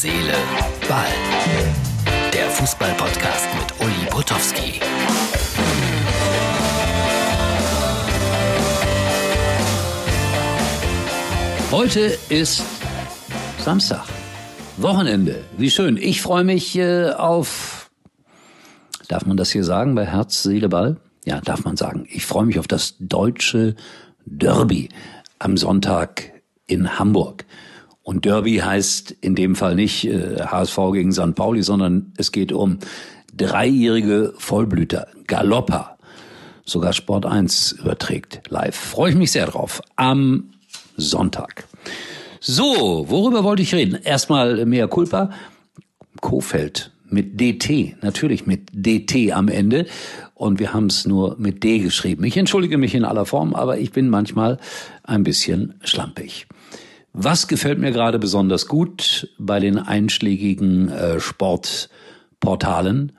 Seele, Ball. Der Fußball-Podcast mit Uli Potowski. Heute ist Samstag. Wochenende. Wie schön. Ich freue mich äh, auf. Darf man das hier sagen bei Herz, Seele, Ball? Ja, darf man sagen. Ich freue mich auf das deutsche Derby am Sonntag in Hamburg. Und Derby heißt in dem Fall nicht äh, HSV gegen St. Pauli, sondern es geht um dreijährige Vollblüter, Galoppa. Sogar Sport 1 überträgt live. Freue ich mich sehr drauf. Am Sonntag. So, worüber wollte ich reden? Erstmal mehr Culpa. Kofeld mit DT, natürlich mit DT am Ende. Und wir haben es nur mit D geschrieben. Ich entschuldige mich in aller Form, aber ich bin manchmal ein bisschen schlampig. Was gefällt mir gerade besonders gut bei den einschlägigen äh, Sportportalen?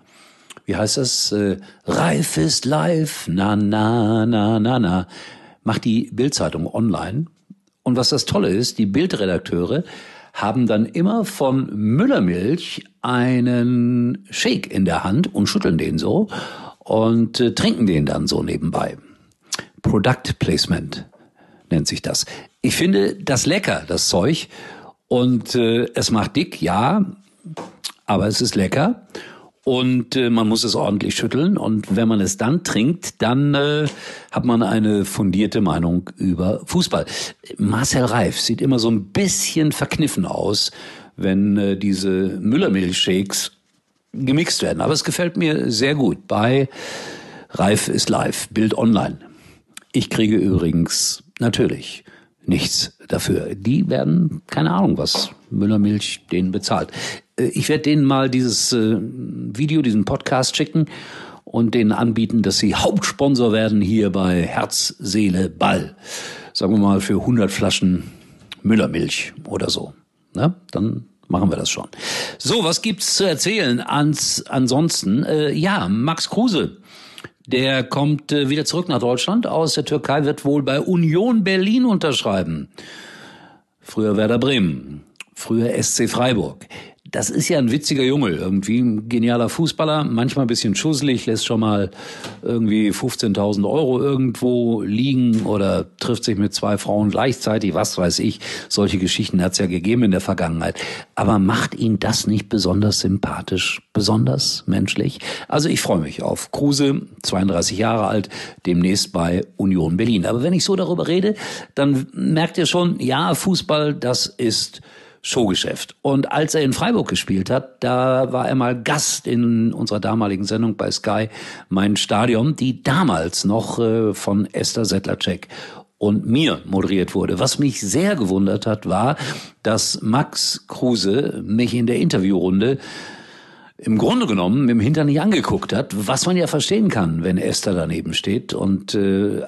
Wie heißt das? Äh, Reif ist live, na na na na na. Macht die Bildzeitung online. Und was das Tolle ist, die Bildredakteure haben dann immer von Müllermilch einen Shake in der Hand und schütteln den so und äh, trinken den dann so nebenbei. Product Placement nennt sich das. Ich finde das lecker, das Zeug. Und äh, es macht dick, ja, aber es ist lecker. Und äh, man muss es ordentlich schütteln. Und wenn man es dann trinkt, dann äh, hat man eine fundierte Meinung über Fußball. Marcel Reif sieht immer so ein bisschen verkniffen aus, wenn äh, diese Müllermilchshakes gemixt werden. Aber es gefällt mir sehr gut bei Reif ist live, Bild online. Ich kriege übrigens natürlich nichts dafür. Die werden, keine Ahnung, was Müllermilch denen bezahlt. Äh, ich werde denen mal dieses äh, Video, diesen Podcast schicken und denen anbieten, dass sie Hauptsponsor werden hier bei Herz, Seele, Ball. Sagen wir mal für 100 Flaschen Müllermilch oder so. Na, dann machen wir das schon. So, was gibt's zu erzählen? Ans, ansonsten, äh, ja, Max Kruse der kommt äh, wieder zurück nach Deutschland aus der Türkei, wird wohl bei Union Berlin unterschreiben. Früher Werder Bremen, früher SC Freiburg das ist ja ein witziger Junge, irgendwie ein genialer Fußballer, manchmal ein bisschen schusselig, lässt schon mal irgendwie 15.000 Euro irgendwo liegen oder trifft sich mit zwei Frauen gleichzeitig, was weiß ich. Solche Geschichten hat es ja gegeben in der Vergangenheit. Aber macht ihn das nicht besonders sympathisch, besonders menschlich? Also ich freue mich auf Kruse, 32 Jahre alt, demnächst bei Union Berlin. Aber wenn ich so darüber rede, dann merkt ihr schon, ja, Fußball, das ist Showgeschäft. Und als er in Freiburg gespielt hat, da war er mal Gast in unserer damaligen Sendung bei Sky, mein Stadion, die damals noch äh, von Esther Settlercheck und mir moderiert wurde. Was mich sehr gewundert hat, war, dass Max Kruse mich in der Interviewrunde im Grunde genommen dem Hintern nicht angeguckt hat, was man ja verstehen kann, wenn Esther daneben steht. Und äh,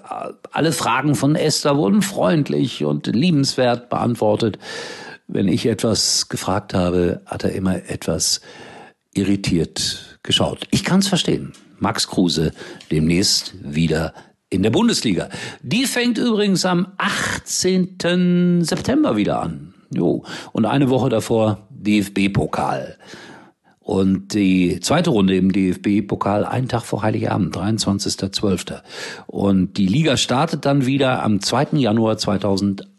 alle Fragen von Esther wurden freundlich und liebenswert beantwortet. Wenn ich etwas gefragt habe, hat er immer etwas irritiert geschaut. Ich kann es verstehen. Max Kruse demnächst wieder in der Bundesliga. Die fängt übrigens am 18. September wieder an. Jo. Und eine Woche davor DFB-Pokal. Und die zweite Runde im DFB-Pokal einen Tag vor Heiligabend, 23.12. Und die Liga startet dann wieder am 2. Januar 2021.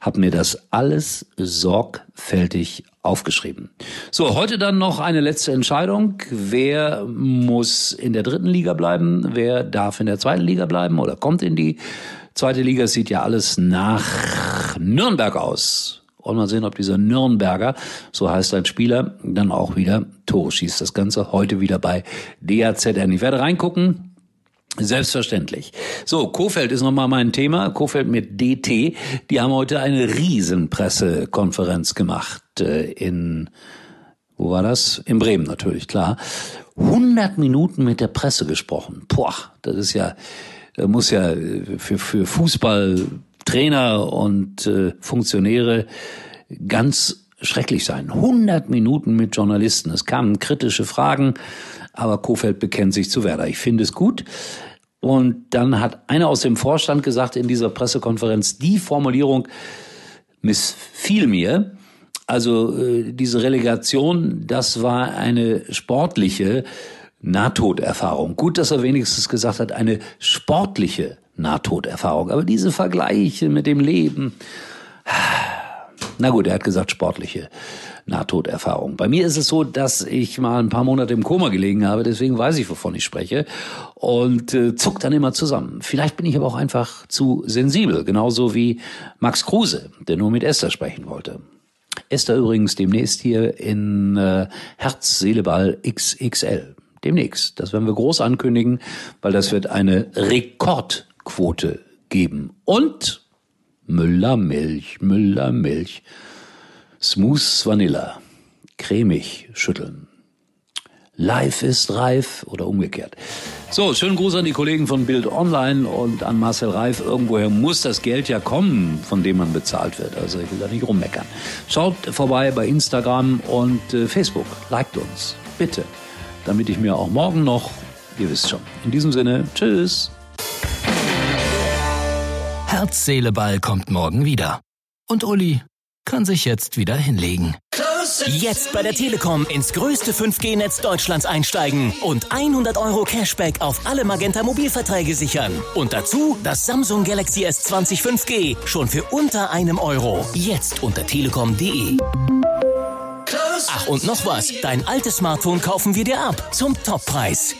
Hab mir das alles sorgfältig aufgeschrieben. So, heute dann noch eine letzte Entscheidung. Wer muss in der dritten Liga bleiben? Wer darf in der zweiten Liga bleiben oder kommt in die zweite Liga? Sieht ja alles nach Nürnberg aus. Und mal sehen, ob dieser Nürnberger, so heißt ein Spieler, dann auch wieder Tore schießt. Das Ganze heute wieder bei DAZN. Ich werde reingucken. Selbstverständlich. So, Kofeld ist nochmal mein Thema. Kofeld mit DT. Die haben heute eine Riesenpressekonferenz gemacht äh, in, wo war das? In Bremen natürlich, klar. 100 Minuten mit der Presse gesprochen. Boah, das ist ja, muss ja für, für Fußball Trainer und äh, Funktionäre ganz schrecklich sein. 100 Minuten mit Journalisten. Es kamen kritische Fragen, aber Kofeld bekennt sich zu Werder. Ich finde es gut. Und dann hat einer aus dem Vorstand gesagt in dieser Pressekonferenz, die Formulierung missfiel mir. Also äh, diese Relegation, das war eine sportliche Nahtoderfahrung. Gut, dass er wenigstens gesagt hat, eine sportliche Nahtoderfahrung. Aber diese Vergleiche mit dem Leben, na gut, er hat gesagt sportliche Nahtoderfahrung. Bei mir ist es so, dass ich mal ein paar Monate im Koma gelegen habe, deswegen weiß ich, wovon ich spreche und äh, zuck dann immer zusammen. Vielleicht bin ich aber auch einfach zu sensibel, genauso wie Max Kruse, der nur mit Esther sprechen wollte. Esther übrigens demnächst hier in äh, Herz, Seele, Ball XXL. Demnächst. Das werden wir groß ankündigen, weil das wird eine Rekordquote geben. Und Müller Milch, Müller Milch. Smooth Vanilla. Cremig schütteln. Live ist reif oder umgekehrt. So, schönen Gruß an die Kollegen von Bild Online und an Marcel Reif. Irgendwoher muss das Geld ja kommen, von dem man bezahlt wird. Also ich will da nicht rummeckern. Schaut vorbei bei Instagram und äh, Facebook. Liked uns. Bitte. Damit ich mir auch morgen noch, ihr wisst schon. In diesem Sinne, tschüss. Herz, Seele, Ball kommt morgen wieder. Und Uli kann sich jetzt wieder hinlegen. Jetzt bei der Telekom ins größte 5G-Netz Deutschlands einsteigen und 100 Euro Cashback auf alle Magenta Mobilverträge sichern. Und dazu das Samsung Galaxy S20 5G schon für unter einem Euro. Jetzt unter telekom.de. Ach und noch was, dein altes Smartphone kaufen wir dir ab zum Toppreis.